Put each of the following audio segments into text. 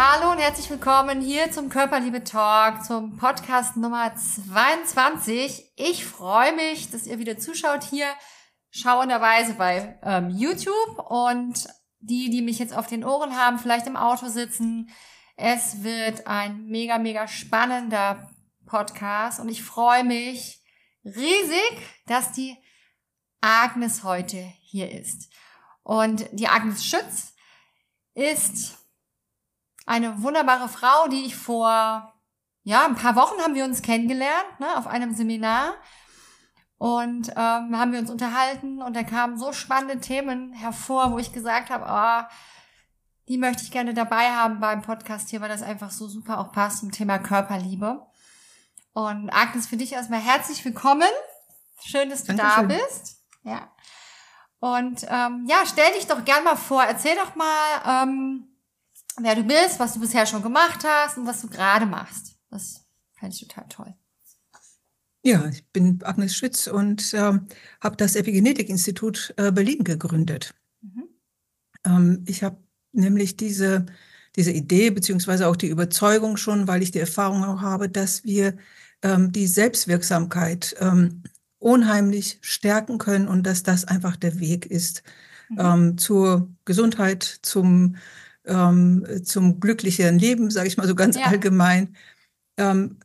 Hallo und herzlich willkommen hier zum Körperliebe Talk, zum Podcast Nummer 22. Ich freue mich, dass ihr wieder zuschaut hier schauenderweise bei ähm, YouTube und die, die mich jetzt auf den Ohren haben, vielleicht im Auto sitzen. Es wird ein mega, mega spannender Podcast und ich freue mich riesig, dass die Agnes heute hier ist. Und die Agnes Schütz ist eine wunderbare Frau, die ich vor, ja, ein paar Wochen haben wir uns kennengelernt, ne, auf einem Seminar. Und ähm, haben wir uns unterhalten und da kamen so spannende Themen hervor, wo ich gesagt habe, oh, die möchte ich gerne dabei haben beim Podcast hier, weil das einfach so super auch passt zum Thema Körperliebe. Und Agnes, für dich erstmal herzlich willkommen. Schön, dass du Dankeschön. da bist. Ja. Und ähm, ja, stell dich doch gern mal vor. Erzähl doch mal, ähm, wer du bist, was du bisher schon gemacht hast und was du gerade machst. Das fände ich total toll. Ja, ich bin Agnes Schütz und äh, habe das Epigenetik-Institut äh, Berlin gegründet. Mhm. Ähm, ich habe nämlich diese, diese Idee beziehungsweise auch die Überzeugung schon, weil ich die Erfahrung auch habe, dass wir ähm, die Selbstwirksamkeit ähm, unheimlich stärken können und dass das einfach der Weg ist mhm. Ähm, zur Gesundheit, zum ähm, zum glücklicheren Leben, sage ich mal so ganz ja. allgemein. Ähm,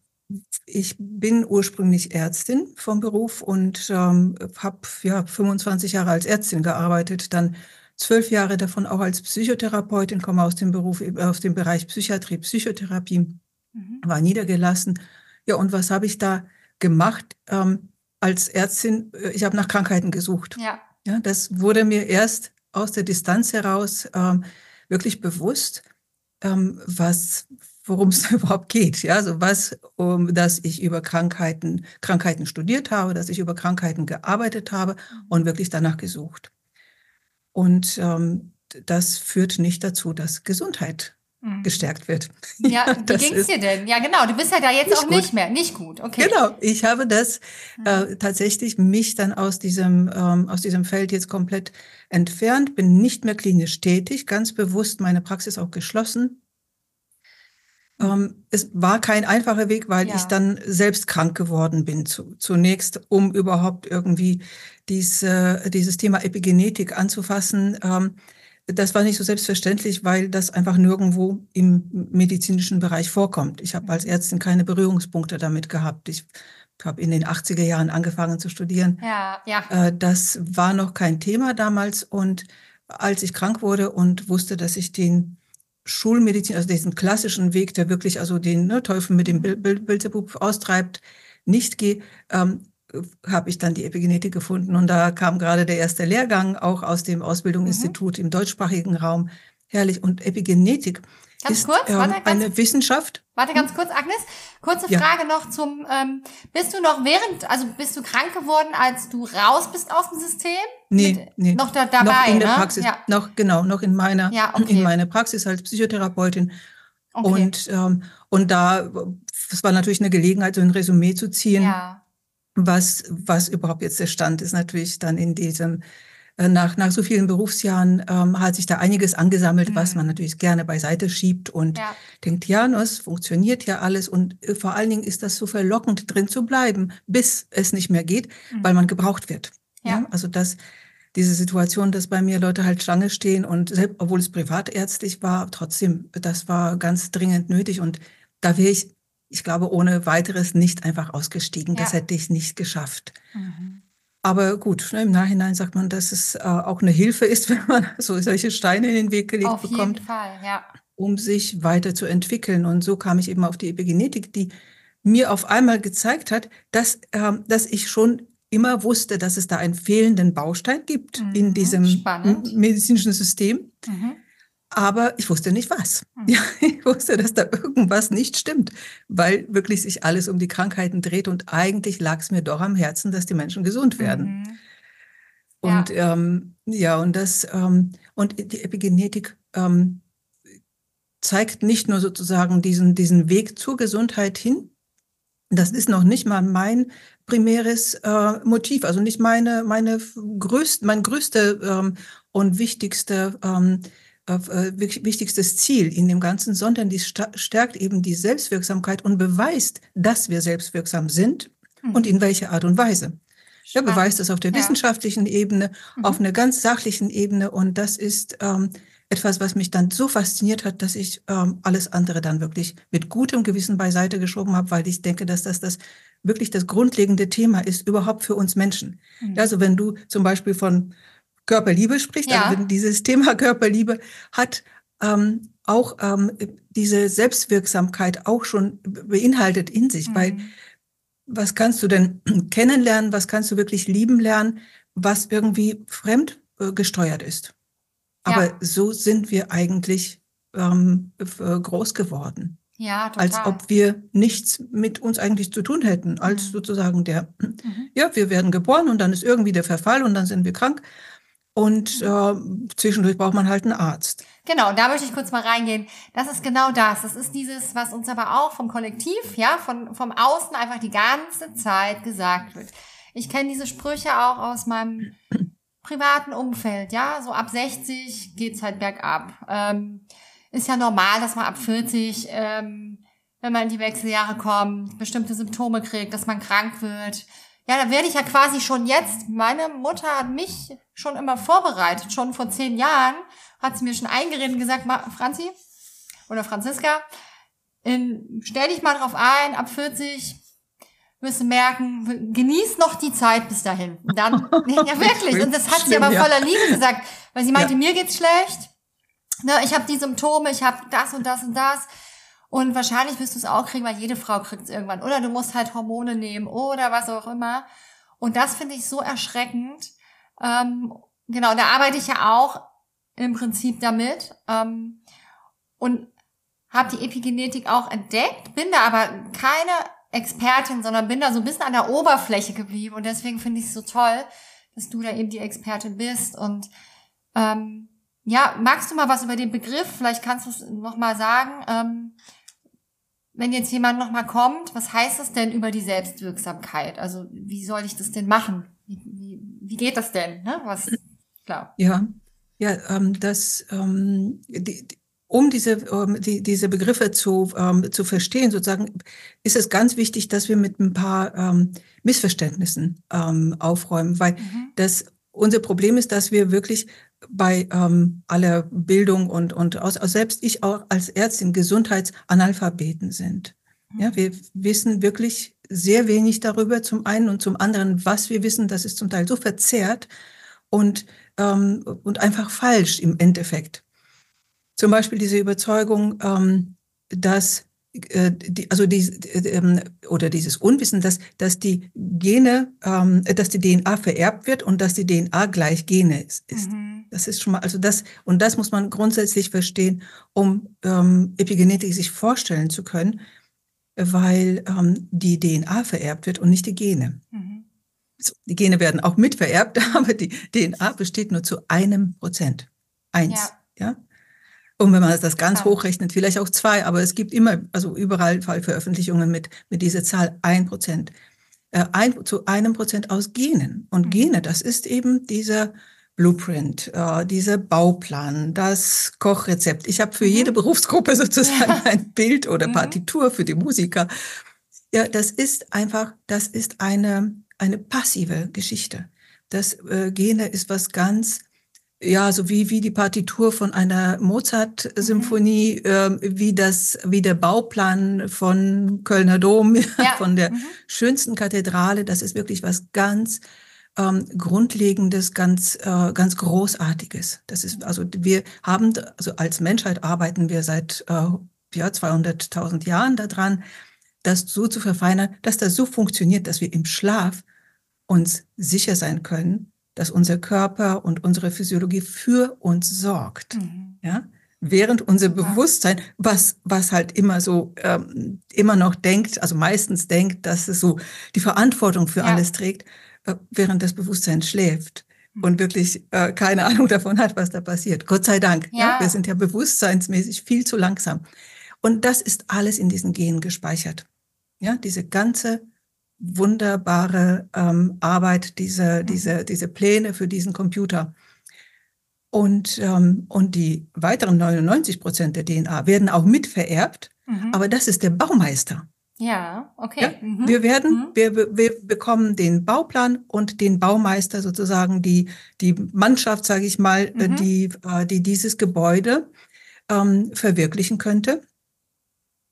ich bin ursprünglich Ärztin vom Beruf und ähm, habe ja 25 Jahre als Ärztin gearbeitet, dann zwölf Jahre davon auch als Psychotherapeutin, komme aus dem Beruf, äh, aus dem Bereich Psychiatrie, Psychotherapie, mhm. war niedergelassen. Ja, und was habe ich da gemacht ähm, als Ärztin? Äh, ich habe nach Krankheiten gesucht. Ja. ja. Das wurde mir erst aus der Distanz heraus ähm, wirklich bewusst, ähm, was, worum es überhaupt geht. Ja, also was, um, dass ich über Krankheiten, Krankheiten studiert habe, dass ich über Krankheiten gearbeitet habe und wirklich danach gesucht. Und ähm, das führt nicht dazu, dass Gesundheit. Gestärkt wird. Ja, wie ging es dir denn? Ja, genau, du bist ja da jetzt nicht auch gut. nicht mehr, nicht gut, okay. Genau, ich habe das mhm. äh, tatsächlich mich dann aus diesem, ähm, aus diesem Feld jetzt komplett entfernt, bin nicht mehr klinisch tätig, ganz bewusst meine Praxis auch geschlossen. Mhm. Ähm, es war kein einfacher Weg, weil ja. ich dann selbst krank geworden bin, zu, zunächst, um überhaupt irgendwie diese, dieses Thema Epigenetik anzufassen. Ähm, das war nicht so selbstverständlich, weil das einfach nirgendwo im medizinischen Bereich vorkommt. Ich habe als Ärztin keine Berührungspunkte damit gehabt. Ich habe in den 80er Jahren angefangen zu studieren. Ja, ja. Äh, das war noch kein Thema damals. Und als ich krank wurde und wusste, dass ich den Schulmedizin, also diesen klassischen Weg, der wirklich also den ne, Teufel mit dem. Bilzebub austreibt, nicht gehe, ähm, habe ich dann die Epigenetik gefunden und da kam gerade der erste Lehrgang auch aus dem Ausbildungsinstitut mhm. im deutschsprachigen Raum herrlich. Und Epigenetik ganz ist kurz, ähm, warte, ganz, eine Wissenschaft. Warte ganz kurz, Agnes. Kurze Ja. Frage noch zum, ähm, bist du noch während, also bist du krank geworden, als du raus bist aus dem System? Nee, Mit- nee. Noch da, dabei, noch in der ne? Praxis, Ja, noch genau, noch in meiner, Ja, okay. in meiner Praxis als Psychotherapeutin. okay. Und, ähm, und da, es war natürlich eine Gelegenheit, so ein Resümee zu ziehen, ja. Was, was überhaupt jetzt der Stand ist. Natürlich dann in diesem, äh, nach, nach so vielen Berufsjahren ähm, hat sich da einiges angesammelt, was Mhm. man natürlich gerne beiseite schiebt und Ja. denkt, ja, es funktioniert ja alles. Und äh, vor allen Dingen ist das so verlockend, drin zu bleiben, bis es nicht mehr geht, Mhm. weil man gebraucht wird. Ja. Also das, diese Situation, dass bei mir Leute halt Schlange stehen und selbst, obwohl es privatärztlich war, trotzdem, das war ganz dringend nötig. Und da wäre ich, ich glaube, ohne weiteres nicht einfach ausgestiegen. Das Ja. hätte ich nicht geschafft. Mhm. Aber gut, ne, im Nachhinein sagt man, dass es äh, auch eine Hilfe ist, wenn man so solche Steine in den Weg gelegt Auf bekommt Fall, ja. um sich weiterzuentwickeln. Und so kam ich eben auf die Epigenetik, die mir auf einmal gezeigt hat, dass, ähm, dass ich schon immer wusste, dass es da einen fehlenden Baustein gibt Mhm, in diesem spannend. medizinischen System. Mhm. Aber ich wusste nicht was. Mhm. Ja, ich wusste, dass da irgendwas nicht stimmt, weil wirklich sich alles um die Krankheiten dreht. Und eigentlich lag es mir doch am Herzen, dass die Menschen gesund werden. Mhm. Und ähm, ja, und das ähm, und die Epigenetik ähm, zeigt nicht nur sozusagen diesen, diesen Weg zur Gesundheit hin. Das ist noch nicht mal mein primäres äh, Motiv, also nicht meine, meine größte, mein größte ähm, und wichtigste, ähm, äh, äh, wichtigstes Ziel in dem Ganzen, sondern die stärkt eben die Selbstwirksamkeit und beweist, dass wir selbstwirksam sind und in welcher Art und Weise. Er beweist es auf der Ja. wissenschaftlichen Ebene, Mhm. auf einer ganz sachlichen Ebene. Und das ist ähm, etwas, was mich dann so fasziniert hat, dass ich ähm, alles andere dann wirklich mit gutem Gewissen beiseite geschoben habe, weil ich denke, dass das das wirklich das grundlegende Thema ist überhaupt für uns Menschen. Mhm. Also wenn du zum Beispiel von Körperliebe sprichst, Ja. also dieses Thema Körperliebe hat ähm, auch ähm, diese Selbstwirksamkeit auch schon beinhaltet in sich, weil Mhm. was kannst du denn kennenlernen, was kannst du wirklich lieben lernen, was irgendwie fremd äh, gesteuert ist. Aber Ja. so sind wir eigentlich ähm, äh, groß geworden, Ja, total. als ob wir nichts mit uns eigentlich zu tun hätten, als Mhm. sozusagen der, Mhm. ja, wir werden geboren und dann ist irgendwie der Verfall und dann sind wir krank und äh, zwischendurch braucht man halt einen Arzt. Genau, da möchte ich kurz mal reingehen. Das ist genau das. Das ist dieses, was uns aber auch vom Kollektiv, ja, von, vom Außen einfach die ganze Zeit gesagt wird. Ich kenne diese Sprüche auch aus meinem privaten Umfeld, ja, so ab 60 geht's halt bergab. Ähm, ist ja normal, dass man ab 40, ähm, wenn man in die Wechseljahre kommt, bestimmte Symptome kriegt, dass man krank wird. Ja, da werde ich ja quasi schon jetzt, meine Mutter hat mich schon immer vorbereitet, schon vor zehn Jahren hat sie mir schon eingeredet und gesagt, "Ma- Franzi oder Franziska, in, stell dich mal drauf ein, ab 40 wirst du merken, genieß noch die Zeit bis dahin. Und Dann, ja wirklich, und das hat sie Schlimm, aber ja. voller Liebe gesagt, weil sie meinte, Ja. mir geht's schlecht, ne, ich habe die Symptome, ich habe das und das und das. Und wahrscheinlich wirst du es auch kriegen, weil jede Frau kriegt es irgendwann. Oder du musst halt Hormone nehmen oder was auch immer. Und das finde ich so erschreckend. Ähm, genau, da arbeite ich ja auch im Prinzip damit. Ähm, und habe die Epigenetik auch entdeckt, bin da aber keine Expertin, sondern bin da so ein bisschen an der Oberfläche geblieben. Und deswegen finde ich es so toll, dass du da eben die Expertin bist. Und ähm, ja, magst du mal was über den Begriff? Vielleicht kannst du es nochmal sagen. Ähm, wenn jetzt jemand nochmal kommt, was heißt das denn über die Selbstwirksamkeit? Also wie soll ich das denn machen? Wie, wie, wie geht das denn? Ne? Was, klar. Ja, ja, ähm, das, ähm, die, um diese, ähm, die, diese Begriffe zu, ähm, zu verstehen, sozusagen, ist es ganz wichtig, dass wir mit ein paar ähm, Missverständnissen ähm, aufräumen, weil Mhm. das unser Problem ist, dass wir wirklich bei ähm, aller Bildung und, und aus, aus selbst ich auch als Ärztin Gesundheitsanalphabeten sind. Ja, wir wissen wirklich sehr wenig darüber zum einen und zum anderen, was wir wissen, das ist zum Teil so verzerrt und, ähm, und einfach falsch im Endeffekt. Zum Beispiel diese Überzeugung, ähm, dass äh, die, also die, ähm, oder dieses Unwissen, dass, dass die Gene, ähm, dass die DNA vererbt wird und dass die DNA gleich Gene ist. ist. Mhm. Das ist schon mal, also das, und das muss man grundsätzlich verstehen, um ähm, Epigenetik sich vorstellen zu können, weil ähm, die DNA vererbt wird und nicht die Gene. Mhm. So, die Gene werden auch mitvererbt, aber die DNA besteht nur zu einem Prozent. Eins. Ja. ja? Und wenn man das ganz ja. hochrechnet, vielleicht auch zwei, aber es gibt immer, also überall Fallveröffentlichungen mit, mit dieser Zahl ein Prozent. Äh, ein, zu einem Prozent aus Genen. Und mhm. Gene, das ist eben dieser Blueprint, äh, dieser Bauplan, das Kochrezept. Ich habe für mhm. jede Berufsgruppe sozusagen ein Bild oder mhm. Partitur für die Musiker. Ja, das ist einfach, das ist eine, eine passive Geschichte. Das äh, Gene ist was ganz ja, so wie, wie die Partitur von einer Mozart-Symphonie, mhm. äh, wie das, wie der Bauplan von Kölner Dom, ja. von der mhm. schönsten Kathedrale. Das ist wirklich was ganz ähm, Grundlegendes, ganz, äh, ganz Großartiges. Das ist, also wir haben, also als Menschheit arbeiten wir seit äh, ja, 200.000 Jahren daran, das so zu verfeinern, dass das so funktioniert, dass wir im Schlaf uns sicher sein können, dass unser Körper und unsere Physiologie für uns sorgt. Mhm. Ja? Während unser Bewusstsein, was, was halt immer so, ähm, immer noch denkt, also meistens denkt, dass es so die Verantwortung für ja. alles trägt, während das Bewusstsein schläft mhm. und wirklich äh, keine Ahnung davon hat, was da passiert. Gott sei Dank. Ja. ja. Wir sind ja bewusstseinsmäßig viel zu langsam. Und das ist alles in diesen Genen gespeichert. Ja, diese ganze wunderbare ähm, Arbeit, diese, mhm. diese, diese Pläne für diesen Computer. Und, ähm, und die weiteren 99 Prozent der DNA werden auch mitvererbt, mhm. aber das ist der Baumeister. Ja, okay. Ja, mhm. Wir werden, mhm. wir, wir bekommen den Bauplan und den Baumeister sozusagen, die, die Mannschaft, sage ich mal, äh, mhm. die, äh, die dieses Gebäude ähm, verwirklichen könnte.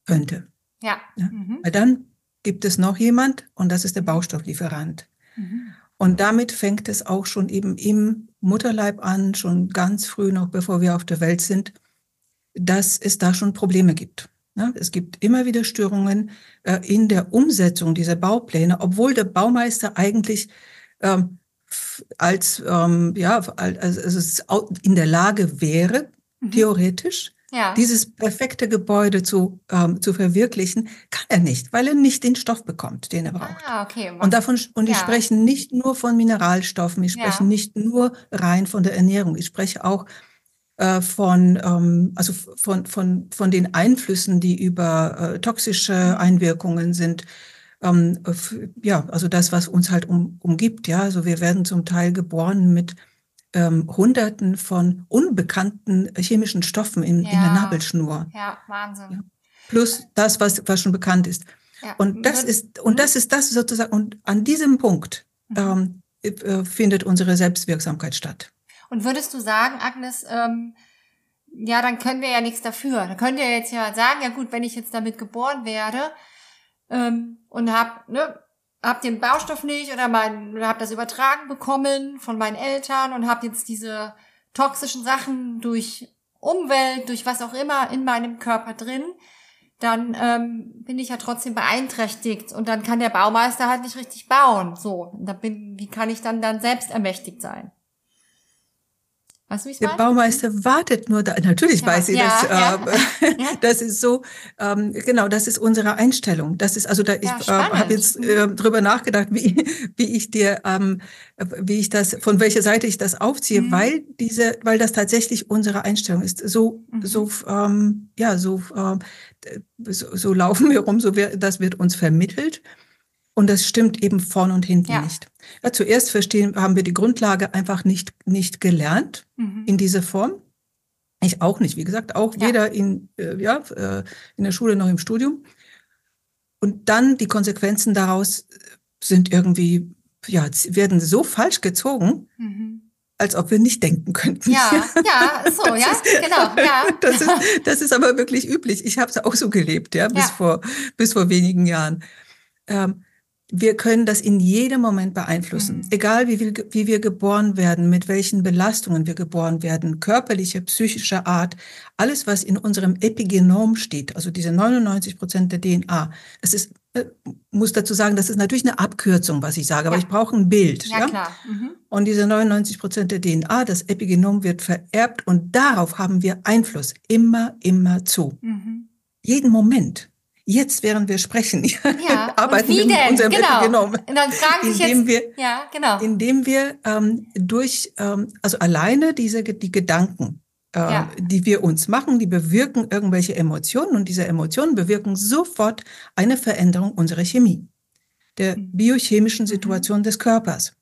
Könnte. Ja. ja. Mhm. Weil dann gibt es noch jemand und das ist der Baustofflieferant. Mhm. Und damit fängt es auch schon eben im Mutterleib an, schon ganz früh noch, bevor wir auf der Welt sind, dass es da schon Probleme gibt. Ja, es gibt immer wieder Störungen äh, in der Umsetzung dieser Baupläne, obwohl der Baumeister eigentlich ähm, als ähm, ja also in der Lage wäre, mhm. theoretisch ja. Dieses perfekte Gebäude zu, ähm, zu verwirklichen, kann er nicht, weil er nicht den Stoff bekommt, den er braucht. Ah, okay. Und davon, und ja. ich spreche nicht nur von Mineralstoffen, ich spreche ja. nicht nur rein von der Ernährung, ich spreche auch äh, von, ähm, also von, von, von den Einflüssen, die über äh, toxische. Einwirkungen sind. Ähm, ja, also das, was uns halt um, umgibt, ja. Also wir werden zum Teil geboren mit ähm, Hunderten von unbekannten chemischen Stoffen in, ja. in der Nabelschnur. Ja, Wahnsinn. Ja. Plus das, was, was schon bekannt ist. Ja. Und das ist, und das ist das sozusagen, und an diesem Punkt mhm. ähm, äh, findet unsere Selbstwirksamkeit statt. Und würdest du sagen, Agnes, ähm, ja, dann können wir ja nichts dafür. Dann könnt ihr jetzt ja sagen, ja gut, wenn ich jetzt damit geboren werde ähm, und hab, ne, hab den Baustoff nicht oder mein, hab das übertragen bekommen von meinen Eltern und hab jetzt diese toxischen Sachen durch Umwelt, durch was auch immer in meinem Körper drin, dann ähm, bin ich ja trotzdem beeinträchtigt und dann kann der Baumeister halt nicht richtig bauen. So, da bin, wie kann ich dann dann selbst ermächtigt sein? Weißt du, wie Der meine? Baumeister wartet nur da. Natürlich ja, weiß ich ja, das. Äh, das ist so, ähm, genau, das ist unsere Einstellung. Das ist, also da, ich äh, habe jetzt äh, drüber nachgedacht, wie, wie ich dir, ähm, wie ich das, von welcher Seite ich das aufziehe, mhm. weil diese, weil das tatsächlich unsere Einstellung ist. So, mhm. so, ähm, ja, so, äh, so, so laufen wir rum, so wird, das wird uns vermittelt. Und das stimmt eben vorn und hinten ja. nicht. Ja, zuerst verstehen, haben wir die Grundlage einfach nicht, nicht gelernt mhm. in dieser Form. Ich auch nicht, wie gesagt, auch ja. weder in, äh, ja, äh, in der Schule noch im Studium. Und dann die Konsequenzen daraus sind irgendwie, ja, werden so falsch gezogen, mhm. als ob wir nicht denken könnten. Ja, ja, so, das ja, ist, genau, ja. Das ist, das ist aber wirklich üblich. Ich habe es auch so gelebt, ja, bis ja. vor, bis vor wenigen Jahren. Ähm, wir können das in jedem Moment beeinflussen. Mhm. Egal wie, wir, wie wir geboren werden, mit welchen Belastungen wir geboren werden, körperliche, psychische Art, alles, was in unserem Epigenom steht, also diese 99 Prozent der DNA, es ist äh, muss dazu sagen, das ist natürlich eine Abkürzung, was ich sage, aber ich brauche ein Bild. Ja, ja? klar. Mhm. Und diese 99 Prozent der DNA, das Epigenom wird vererbt und darauf haben wir Einfluss. Immer, immer zu. Mhm. Jeden Moment. Jetzt, während wir sprechen, ja. arbeiten wir mit unserem genau. Epigenom. Und dann fragen sich indem jetzt, wir, ja, genau. Indem wir ähm, durch, ähm, also alleine diese, die Gedanken, äh, ja. die wir uns machen, die bewirken irgendwelche Emotionen und diese Emotionen bewirken sofort eine Veränderung unserer Chemie, der mhm. biochemischen mhm. Situation des Körpers.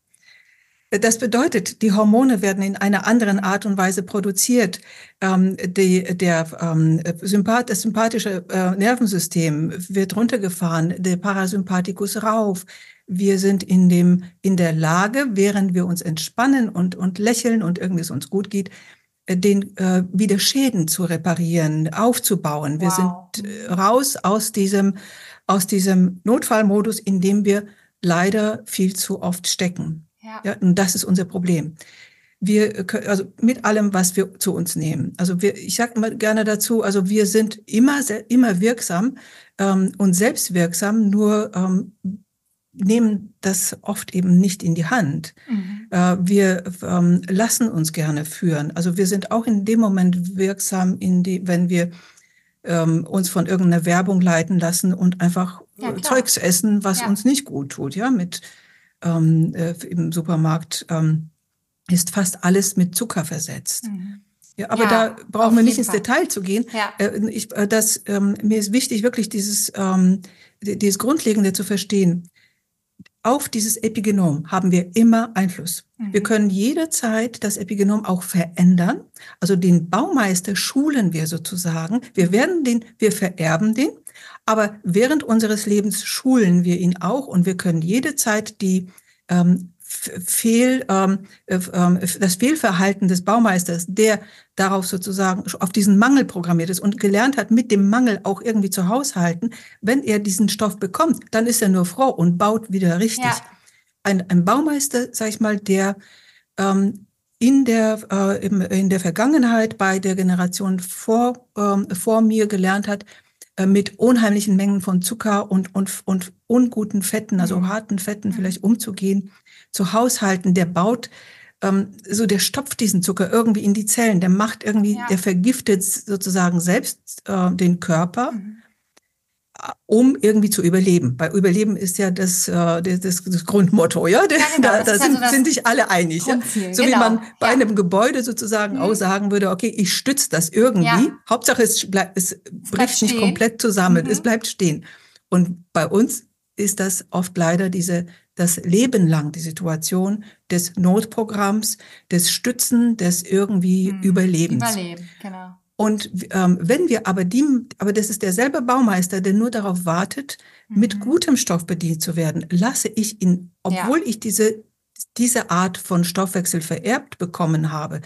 Das bedeutet, die Hormone werden in einer anderen Art und Weise produziert. Ähm, die, der, ähm, Sympath das sympathische äh, Nervensystem wird runtergefahren, der Parasympathikus rauf. Wir sind in, dem, in der Lage, während wir uns entspannen und, und lächeln und irgendwie es uns gut geht, äh, den äh, wieder Schäden zu reparieren, aufzubauen. Wow. Wir sind äh, raus aus diesem, aus diesem Notfallmodus, in dem wir leider viel zu oft stecken. Ja. ja. Und das ist unser Problem. Wir können, also mit allem, was wir zu uns nehmen. Also wir, ich sage immer gerne dazu, also wir sind immer, immer wirksam ähm, und selbstwirksam, nur ähm, nehmen das oft eben nicht in die Hand. Mhm. Äh, wir ähm, lassen uns gerne führen. Also wir sind auch in dem Moment wirksam, in die, wenn wir ähm, uns von irgendeiner Werbung leiten lassen und einfach ja, Zeugs essen, was ja. uns nicht gut tut, ja, mit ähm, äh, im Supermarkt ähm, ist fast alles mit Zucker versetzt. Mhm. Ja, aber ja, da brauchen wir nicht ins Fall. Detail zu gehen. Ja. Äh, ich, äh, das, ähm, mir ist wichtig, wirklich dieses, ähm, dieses Grundlegende zu verstehen. Auf dieses Epigenom haben wir immer Einfluss. Mhm. Wir können jederzeit das Epigenom auch verändern. Also den Baumeister schulen wir sozusagen. Wir werden den, wir vererben den. Aber während unseres Lebens schulen wir ihn auch und wir können jede Zeit die ähm, Fehl, ähm, äh, ähm, das Fehlverhalten des Baumeisters, der darauf sozusagen auf diesen Mangel programmiert ist und gelernt hat, mit dem Mangel auch irgendwie zu haushalten, wenn er diesen Stoff bekommt, dann ist er nur froh und baut wieder richtig. Ja. Ein, ein Baumeister, sag ich mal, der ähm, in der, äh, in der Vergangenheit bei der Generation vor, ähm, vor mir gelernt hat, mit unheimlichen Mengen von Zucker und, und, und unguten Fetten, also mhm. harten Fetten mhm. vielleicht umzugehen, zu haushalten, der baut, ähm, so der stopft diesen Zucker irgendwie in die Zellen, der macht irgendwie, ja. der vergiftet sozusagen selbst äh, den Körper. Mhm um irgendwie zu überleben. Bei Überleben ist ja das, äh, das, das Grundmotto, ja. ja genau, da, da sind, also sind sich alle einig. Ja? So genau. wie man bei ja. einem Gebäude sozusagen mhm. auch sagen würde, okay, ich stütze das irgendwie. Hauptsache es, bleibt, es, es bricht nicht komplett zusammen, mhm. es bleibt stehen. Und bei uns ist das oft leider diese, das Leben lang die Situation des Notprogramms, des Stützen, des irgendwie mhm. Überlebens. Überleben, genau. Und ähm, wenn wir aber die, aber das ist derselbe Baumeister, der nur darauf wartet, mhm. mit gutem Stoff bedient zu werden, lasse ich ihn, obwohl ja. ich diese, diese Art von Stoffwechsel vererbt bekommen habe,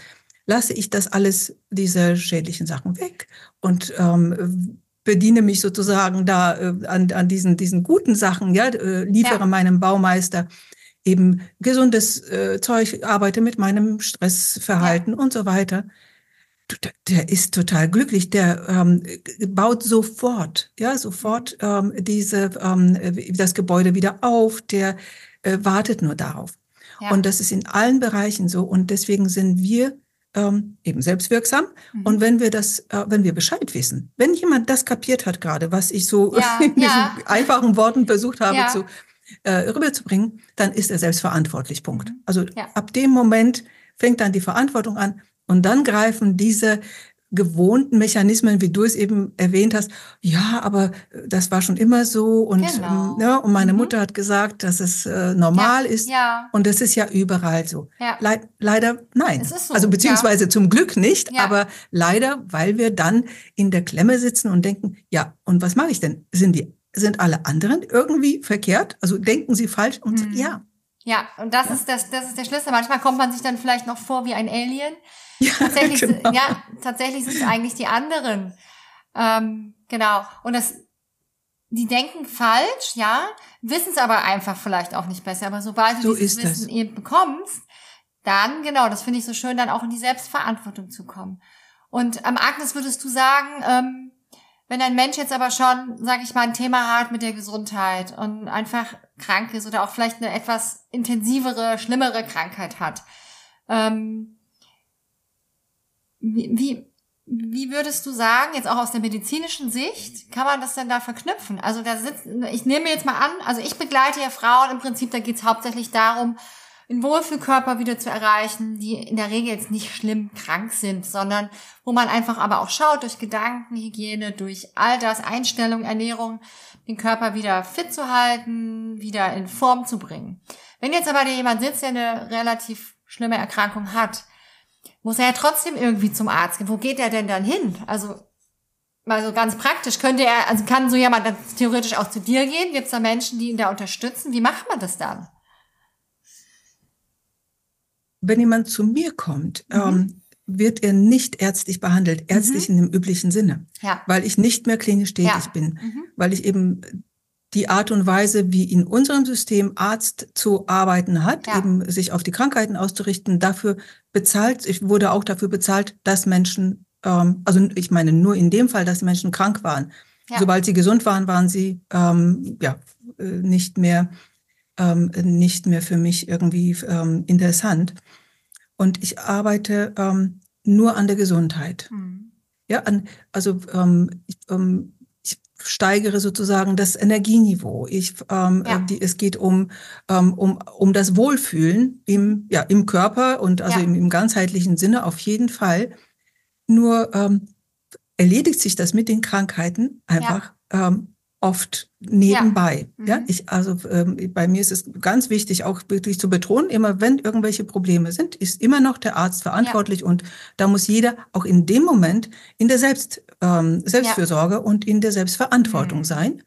lasse ich das alles, diese schädlichen Sachen weg und ähm, bediene mich sozusagen da äh, an, an diesen, diesen guten Sachen, ja, äh, liefere ja. meinem Baumeister eben gesundes äh, Zeug, arbeite mit meinem Stressverhalten ja. und so weiter der ist total glücklich, der ähm, baut sofort, ja, sofort ähm, diese, ähm, das Gebäude wieder auf, der äh, wartet nur darauf. Ja. Und das ist in allen Bereichen so. Und deswegen sind wir ähm, eben selbstwirksam. Mhm. Und wenn wir das, äh, wenn wir Bescheid wissen, wenn jemand das kapiert hat gerade, was ich so ja, in ja. einfachen Worten versucht habe ja. zu äh, rüberzubringen, dann ist er selbstverantwortlich. Punkt. Mhm. Also ab dem Moment fängt dann die Verantwortung an. Und dann greifen diese gewohnten Mechanismen, wie du es eben erwähnt hast, ja, aber das war schon immer so und, genau. ne, und meine mhm. Mutter hat gesagt, dass es äh, normal ja. ist ja. und das ist ja überall so. Ja. Le leider nein. So. Also beziehungsweise zum Glück nicht, aber leider, weil wir dann in der Klemme sitzen und denken, ja, und was mache ich denn? Sind die sind alle anderen irgendwie verkehrt? Also denken sie falsch und mhm. ja. Ja, und das ist das, das ist der Schlüssel. Manchmal kommt man sich dann vielleicht noch vor wie ein Alien ja, tatsächlich, genau. ja, tatsächlich sind es eigentlich die anderen. Ähm, genau. Und das, die denken falsch, ja, wissen es aber einfach vielleicht auch nicht besser. Aber sobald du so dieses Wissen das. eben bekommst, dann, genau, das finde ich so schön, dann auch in die Selbstverantwortung zu kommen. Und ähm, Agnes, würdest du sagen, ähm, wenn ein Mensch jetzt aber schon, sage ich mal, ein Thema hat mit der Gesundheit und einfach krank ist oder auch vielleicht eine etwas intensivere, schlimmere Krankheit hat, ähm, wie, wie, wie würdest du sagen, jetzt auch aus der medizinischen Sicht, kann man das denn da verknüpfen? Also da sitzt, ich nehme jetzt mal an, also ich begleite ja Frauen im Prinzip, da geht es hauptsächlich darum, einen Wohlfühlkörper wieder zu erreichen, die in der Regel jetzt nicht schlimm krank sind, sondern wo man einfach aber auch schaut, durch Gedankenhygiene, durch all das, Einstellung, Ernährung, den Körper wieder fit zu halten, wieder in Form zu bringen. Wenn jetzt aber jemand sitzt, der eine relativ schlimme Erkrankung hat, muss er ja trotzdem irgendwie zum Arzt gehen. Wo geht er denn dann hin? Also, also ganz praktisch könnte er, also kann so jemand theoretisch auch zu dir gehen? Gibt es da Menschen, die ihn da unterstützen? Wie macht man das dann? Wenn jemand zu mir kommt, mhm. ähm, wird er nicht ärztlich behandelt, ärztlich mhm. in dem üblichen Sinne, ja. weil ich nicht mehr klinisch tätig ja. bin, mhm. weil ich eben die Art und Weise, wie in unserem System Arzt zu arbeiten hat, ja. eben sich auf die Krankheiten auszurichten, dafür bezahlt, ich wurde auch dafür bezahlt, dass Menschen, ähm, also ich meine nur in dem Fall, dass die Menschen krank waren. Sobald sie gesund waren, waren sie ähm, ja äh, nicht mehr ähm, nicht mehr für mich irgendwie ähm, interessant. Und ich arbeite ähm, nur an der Gesundheit. Mhm. Ja, an, also ähm, ich, ähm, ich steigere sozusagen das Energieniveau. Ich, ähm, ja. die, es geht um, um, um das Wohlfühlen im, ja, im Körper und also ja. im, im ganzheitlichen Sinne auf jeden Fall. Nur erledigt sich das mit den Krankheiten einfach ja. oft nebenbei. Ja, ja? Mhm. ich also ähm, bei mir ist es ganz wichtig, auch wirklich zu betonen, immer wenn irgendwelche Probleme sind, ist immer noch der Arzt verantwortlich ja. und da muss jeder auch in dem Moment in der Selbst ähm, Selbstfürsorge ja. und in der Selbstverantwortung mhm. sein.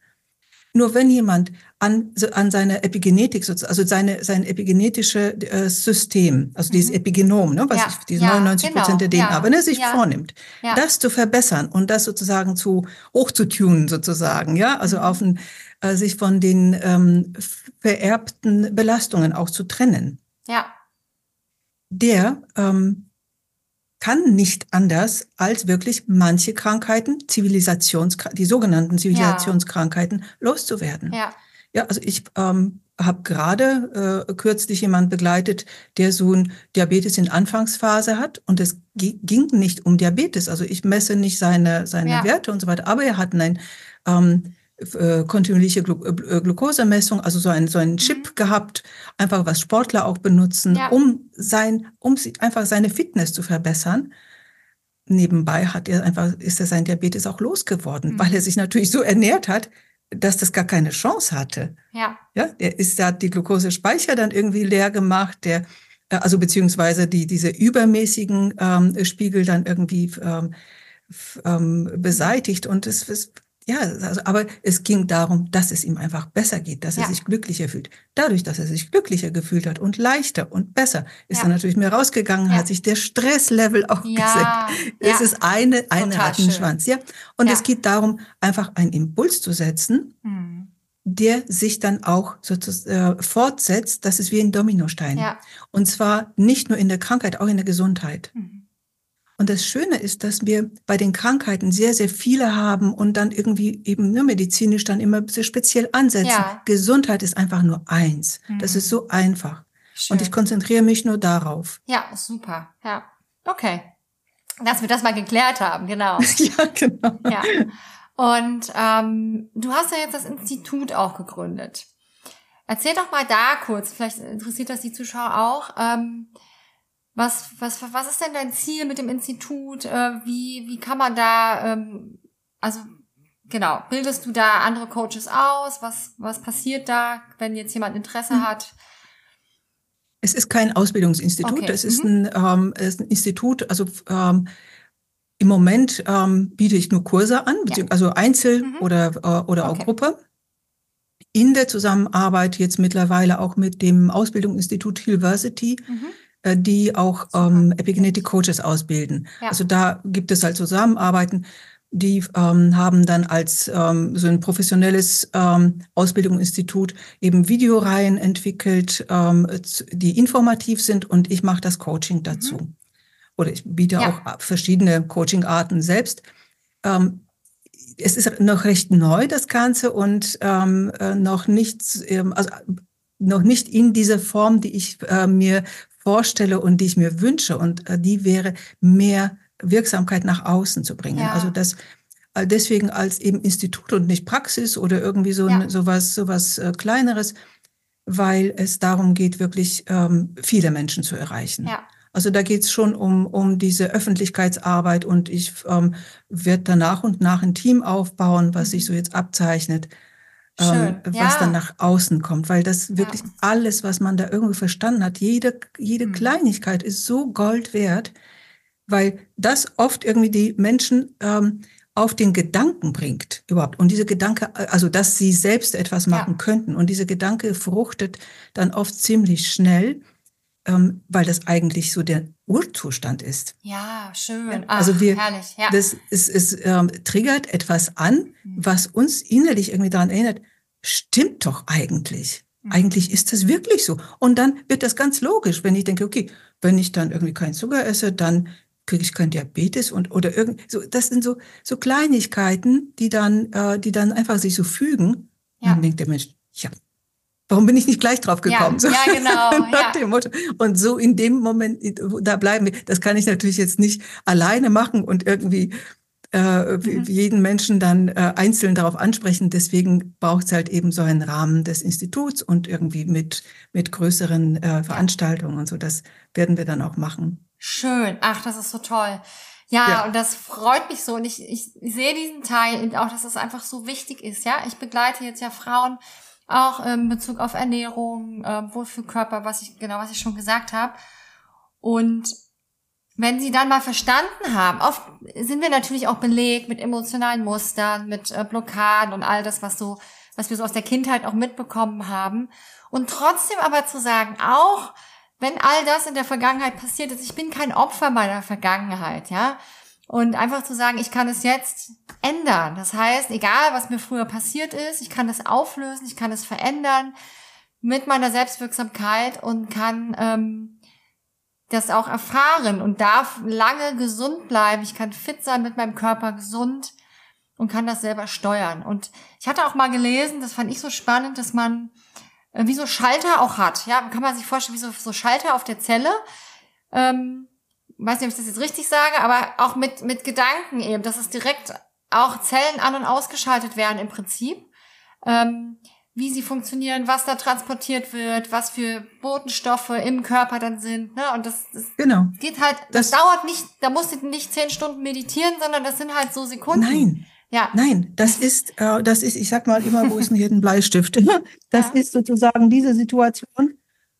Nur wenn jemand an, an seiner Epigenetik, also seine, sein epigenetische äh, System, also mhm. dieses Epigenom, ne, was ja, ich, diese ja, 99 Prozent genau, der DNA, ja, wenn er sich vornimmt, das zu verbessern und das sozusagen zu hochzutunen sozusagen, ja, also mhm. auf ein, äh, sich von den ähm, vererbten Belastungen auch zu trennen. Ja. Der ähm, kann nicht anders als wirklich manche Krankheiten, Zivilisations, die sogenannten Zivilisationskrankheiten, ja. loszuwerden. Ja. Ja, also ich ähm, habe gerade äh, kürzlich jemand begleitet, der so ein Diabetes in Anfangsphase hat und es ging nicht um Diabetes. Also ich messe nicht seine, seine ja. Werte und so weiter, aber er hat ein ähm, äh, kontinuierliche Glu äh, Glukosemessung, also so einen so einen Chip mhm. gehabt, einfach was Sportler auch benutzen, ja. um sein, um einfach seine Fitness zu verbessern. Nebenbei hat er einfach, ist er sein Diabetes auch losgeworden, mhm. weil er sich natürlich so ernährt hat, dass das gar keine Chance hatte. Ja. Ja, der ist, der hat die Glukosespeicher dann irgendwie leer gemacht, der, äh, also beziehungsweise die, diese übermäßigen ähm, Spiegel dann irgendwie ähm, ähm, beseitigt und es, es ja, also, aber es ging darum, dass es ihm einfach besser geht, dass er ja. sich glücklicher fühlt. Dadurch, dass er sich glücklicher gefühlt hat und leichter und besser, ist ja. er natürlich mehr rausgegangen, ja. hat sich der Stresslevel auch gesenkt. Es ist eine, eine Rattenschwanz, ja. Und es geht darum, einfach einen Impuls zu setzen, mhm. der sich dann auch sozusagen äh, fortsetzt. Das ist wie ein Dominostein. Und zwar nicht nur in der Krankheit, auch in der Gesundheit. Mhm. Und das Schöne ist, dass wir bei den Krankheiten sehr, sehr viele haben und dann irgendwie eben nur medizinisch dann immer so speziell ansetzen. Ja. Gesundheit ist einfach nur eins. Mhm. Das ist so einfach. Schön. Und ich konzentriere mich nur darauf. Ja, super. Ja. Okay. Dass wir das mal geklärt haben, genau. ja, genau. Ja. Und ähm, du hast ja jetzt das Institut auch gegründet. Erzähl doch mal da kurz, vielleicht interessiert das die Zuschauer auch. Ähm, was, was, was ist denn dein Ziel mit dem Institut? Äh, wie, wie kann man da, ähm, also genau, bildest du da andere Coaches aus? Was, was passiert da, wenn jetzt jemand Interesse mhm. hat? Es ist kein Ausbildungsinstitut, okay. es, ist mhm. ein, ähm, es ist ein Institut, also ähm, im Moment ähm, biete ich nur Kurse an, ja. also Einzel mhm. oder, äh, oder okay. auch Gruppe. In der Zusammenarbeit jetzt mittlerweile auch mit dem Ausbildungsinstitut Hillversity. Mhm die auch ähm, Epigenetic Coaches ausbilden. Ja. Also da gibt es halt Zusammenarbeiten. Die ähm, haben dann als ähm, so ein professionelles ähm, Ausbildungsinstitut eben Videoreihen entwickelt, ähm, die informativ sind und ich mache das Coaching dazu. Mhm. Oder ich biete ja. auch verschiedene Coaching-Arten selbst. Ähm, es ist noch recht neu, das Ganze, und ähm, äh, noch nicht, ähm, also noch nicht in dieser Form, die ich äh, mir vorstelle und die ich mir wünsche. Und äh, die wäre mehr Wirksamkeit nach außen zu bringen. Ja. Also das äh, deswegen als eben Institut und nicht Praxis oder irgendwie so ja. sowas, sowas äh, Kleineres, weil es darum geht, wirklich ähm, viele Menschen zu erreichen. Ja. Also da geht es schon um, um diese Öffentlichkeitsarbeit und ich ähm, werde da nach und nach ein Team aufbauen, was sich so mhm. jetzt abzeichnet, ähm, was ja. dann nach außen kommt, weil das wirklich ja. alles, was man da irgendwie verstanden hat, jede, jede mhm. Kleinigkeit ist so Gold wert, weil das oft irgendwie die Menschen ähm, auf den Gedanken bringt überhaupt. Und diese Gedanke, also dass sie selbst etwas machen ja. könnten. Und diese Gedanke fruchtet dann oft ziemlich schnell ähm, weil das eigentlich so der Urzustand ist. Ja, schön. Ach, also wir, herrlich. Ja. das ist, es ähm, triggert etwas an, mhm. was uns innerlich irgendwie daran erinnert, stimmt doch eigentlich. Mhm. Eigentlich ist das wirklich so. Und dann wird das ganz logisch, wenn ich denke, okay, wenn ich dann irgendwie keinen Zucker esse, dann kriege ich keinen Diabetes und oder irgend so das sind so so Kleinigkeiten, die dann äh, die dann einfach sich so fügen. Ja. Und dann denkt der Mensch, ja, Warum bin ich nicht gleich drauf gekommen? Ja, ja genau. nach dem Motto. Und so in dem Moment, da bleiben wir. Das kann ich natürlich jetzt nicht alleine machen und irgendwie äh, mhm. jeden Menschen dann äh, einzeln darauf ansprechen. Deswegen braucht es halt eben so einen Rahmen des Instituts und irgendwie mit, mit größeren äh, Veranstaltungen und so. Das werden wir dann auch machen. Schön. Ach, das ist so toll. Ja, ja, und das freut mich so. Und ich, ich sehe diesen Teil und auch, dass es einfach so wichtig ist. Ja, ich begleite jetzt ja Frauen, auch in Bezug auf Ernährung, äh, Wohlfühlkörper, was ich genau, was ich schon gesagt habe. Und wenn sie dann mal verstanden haben, oft sind wir natürlich auch belegt mit emotionalen Mustern, mit äh, Blockaden und all das, was so, was wir so aus der Kindheit auch mitbekommen haben. Und trotzdem aber zu sagen, auch wenn all das in der Vergangenheit passiert ist, ich bin kein Opfer meiner Vergangenheit, ja. Und einfach zu sagen, ich kann es jetzt ändern. Das heißt, egal was mir früher passiert ist, ich kann es auflösen, ich kann es verändern mit meiner Selbstwirksamkeit und kann ähm, das auch erfahren und darf lange gesund bleiben. Ich kann fit sein mit meinem Körper, gesund und kann das selber steuern. Und ich hatte auch mal gelesen, das fand ich so spannend, dass man äh, wie so Schalter auch hat. Ja, kann man sich vorstellen, wie so, so Schalter auf der Zelle. Ähm, weiß nicht, ob ich das jetzt richtig sage, aber auch mit, mit Gedanken eben, dass es direkt auch Zellen an- und ausgeschaltet werden im Prinzip. Ähm, wie sie funktionieren, was da transportiert wird, was für Botenstoffe im Körper dann sind. Ne? Und das, das genau. geht halt, das, das dauert nicht, da musst du nicht zehn Stunden meditieren, sondern das sind halt so Sekunden. Nein. Ja. Nein, das ist, äh, das ist, ich sag mal immer, wo ist denn hier ein Bleistift? Das ja. ist sozusagen diese Situation,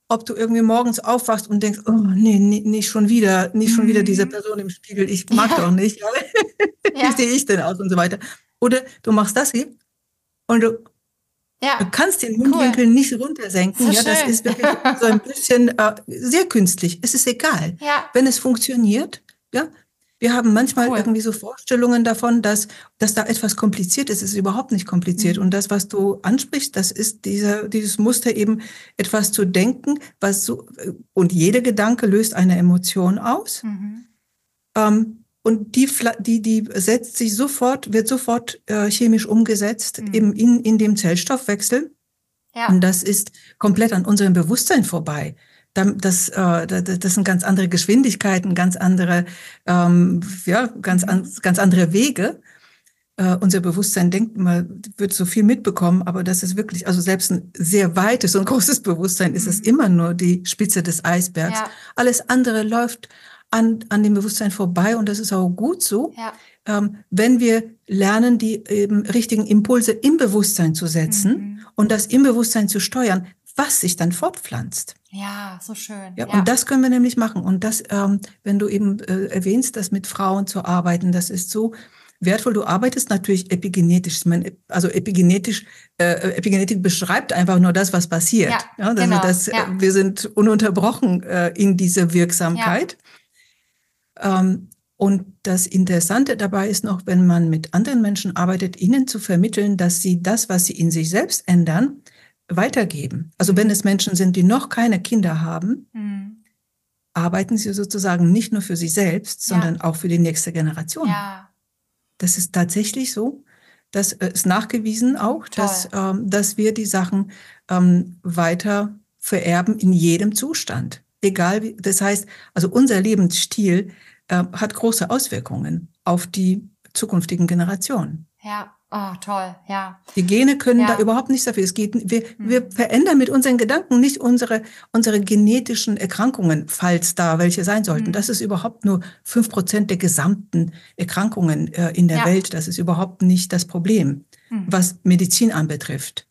ob du irgendwie morgens aufwachst und denkst, oh nee, nee nicht schon wieder, nicht schon wieder diese mhm. Person im Spiegel, ich mag ja. doch nicht. Wie ja. sehe ich denn aus und so weiter. Oder du machst das hier und du, ja. du kannst den Mundwinkel cool. nicht runtersenken. Das ja, das ist wirklich so ein bisschen äh, sehr künstlich. Es ist egal. Wenn es funktioniert, ja, wir haben manchmal cool. irgendwie so Vorstellungen davon, dass, dass da etwas kompliziert ist. Es ist überhaupt nicht kompliziert. Mhm. Und das, was du ansprichst, das ist dieser, dieses Muster eben etwas zu denken, was so, und jeder Gedanke löst eine Emotion aus. Mhm. Ähm, und die, die, die setzt sich sofort, wird sofort äh, chemisch umgesetzt mhm. in, in dem Zellstoffwechsel. Ja. Und das ist komplett an unserem Bewusstsein vorbei das, äh, das sind ganz andere Geschwindigkeiten, ganz andere, ähm, ja, ganz, an, ganz andere Wege. Uh, unser Bewusstsein denkt man wird so viel mitbekommen, aber das ist wirklich, also selbst ein sehr weites und großes Bewusstsein ist es mhm. immer nur die Spitze des Eisbergs. Ja. Alles andere läuft an, an dem Bewusstsein vorbei und das ist auch gut so. Ja. Ähm, wenn wir lernen, die eben richtigen Impulse im Bewusstsein zu setzen mhm. und das im Bewusstsein zu steuern, was sich dann fortpflanzt. Ja, so schön. Ja, ja. Und das können wir nämlich machen. Und das, ähm, wenn du eben äh, erwähnst, das mit Frauen zu arbeiten, das ist so wertvoll. Du arbeitest natürlich epigenetisch. Also epigenetisch, äh, Epigenetik beschreibt einfach nur das, was passiert. Ja, ja also genau. das, ja. Wir sind ununterbrochen äh, in dieser Wirksamkeit. Ja. Ähm, und das Interessante dabei ist noch, wenn man mit anderen Menschen arbeitet, ihnen zu vermitteln, dass sie das, was sie in sich selbst ändern, weitergeben. Also wenn es Menschen sind, die noch keine Kinder haben, mhm. arbeiten sie sozusagen nicht nur für sich selbst, sondern ja. auch für die nächste Generation. Ja. Das ist tatsächlich so. Das äh, ist nachgewiesen auch, dass, ähm, dass wir die Sachen ähm, weiter vererben in jedem Zustand. Egal wie, das heißt, also unser Lebensstil äh, hat große Auswirkungen auf die zukünftigen Generationen. Ja. Oh, toll, ja. Die Gene können ja. da überhaupt nichts dafür. Es geht, wir, mhm. wir verändern mit unseren Gedanken nicht unsere, unsere genetischen Erkrankungen, falls da welche sein sollten. Mhm. Das ist überhaupt nur fünf Prozent der gesamten Erkrankungen äh, in der ja. Welt. Das ist überhaupt nicht das Problem, mhm. was Medizin anbetrifft,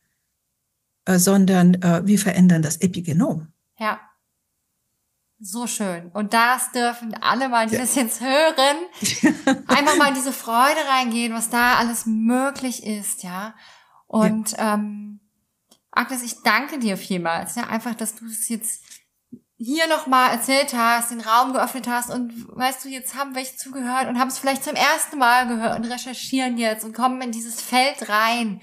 äh, sondern äh, wir verändern das Epigenom. Ja. So schön. Und das dürfen alle mal, die das jetzt hören, einfach mal in diese Freude reingehen, was da alles möglich ist, ja. Und ja. ähm, Agnes, ich danke dir vielmals, ja, einfach, dass du es jetzt hier nochmal erzählt hast, den Raum geöffnet hast und weißt du, jetzt haben welche zugehört und haben es vielleicht zum ersten Mal gehört und recherchieren jetzt und kommen in dieses Feld rein.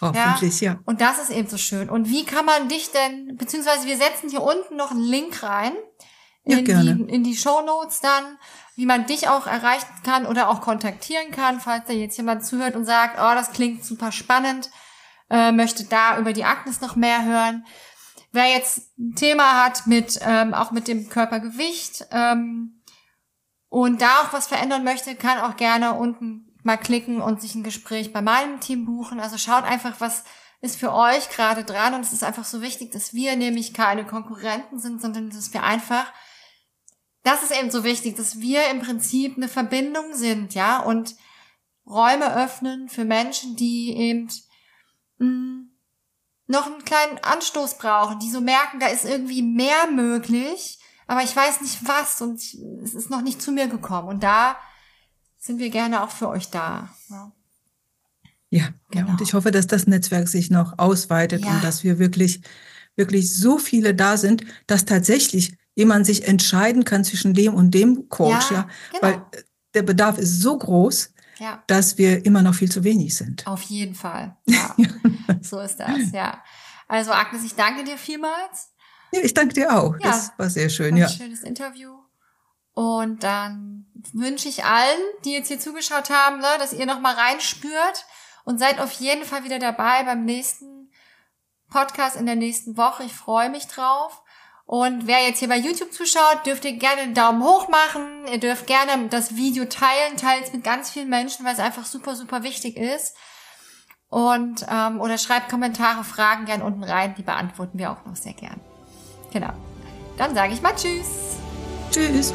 Hoffentlich, ja. ja. Und das ist eben so schön. Und wie kann man dich denn, beziehungsweise wir setzen hier unten noch einen Link rein, ja, in, gerne. Die, in die Show Notes dann, wie man dich auch erreichen kann oder auch kontaktieren kann, falls da jetzt jemand zuhört und sagt, oh, das klingt super spannend, äh, möchte da über die Agnes noch mehr hören. Wer jetzt ein Thema hat mit ähm, auch mit dem Körpergewicht ähm, und da auch was verändern möchte, kann auch gerne unten mal klicken und sich ein Gespräch bei meinem Team buchen. Also schaut einfach, was ist für euch gerade dran und es ist einfach so wichtig, dass wir nämlich keine Konkurrenten sind, sondern dass wir einfach das ist eben so wichtig, dass wir im Prinzip eine Verbindung sind, ja, und Räume öffnen für Menschen, die eben mh, mm, noch einen kleinen Anstoß brauchen, die so merken, da ist irgendwie mehr möglich, aber ich weiß nicht was und es ist noch nicht zu mir gekommen. Und da sind wir gerne auch für euch da. Ja. Ja, genau. ja, und ich hoffe, dass das Netzwerk sich noch ausweitet ja. und dass wir wirklich, wirklich so viele da sind, dass tatsächlich jemand sich entscheiden kann zwischen dem und dem Coach, ja, ja genau. weil äh, der Bedarf ist so groß, ja. dass wir immer noch viel zu wenig sind. Auf jeden Fall. Ja. so ist das, ja. Also Agnes, ich danke dir vielmals. Ja, ich danke dir auch. Ja, das war sehr schön, ja. Ein schönes Interview. Und dann wünsche ich allen, die jetzt hier zugeschaut haben, ne, dass ihr nochmal reinspürt und seid auf jeden Fall wieder dabei beim nächsten Podcast in der nächsten Woche. Ich freue mich drauf. Und wer jetzt hier bei YouTube zuschaut, dürft ihr gerne einen Daumen hoch machen. Ihr dürft gerne das Video teilen, teilt es mit ganz vielen Menschen, weil es einfach super, super wichtig ist. Und ähm, oder schreibt Kommentare, Fragen gern unten rein, die beantworten wir auch noch sehr gern. Genau. Dann sage ich mal Tschüss. Tschüss.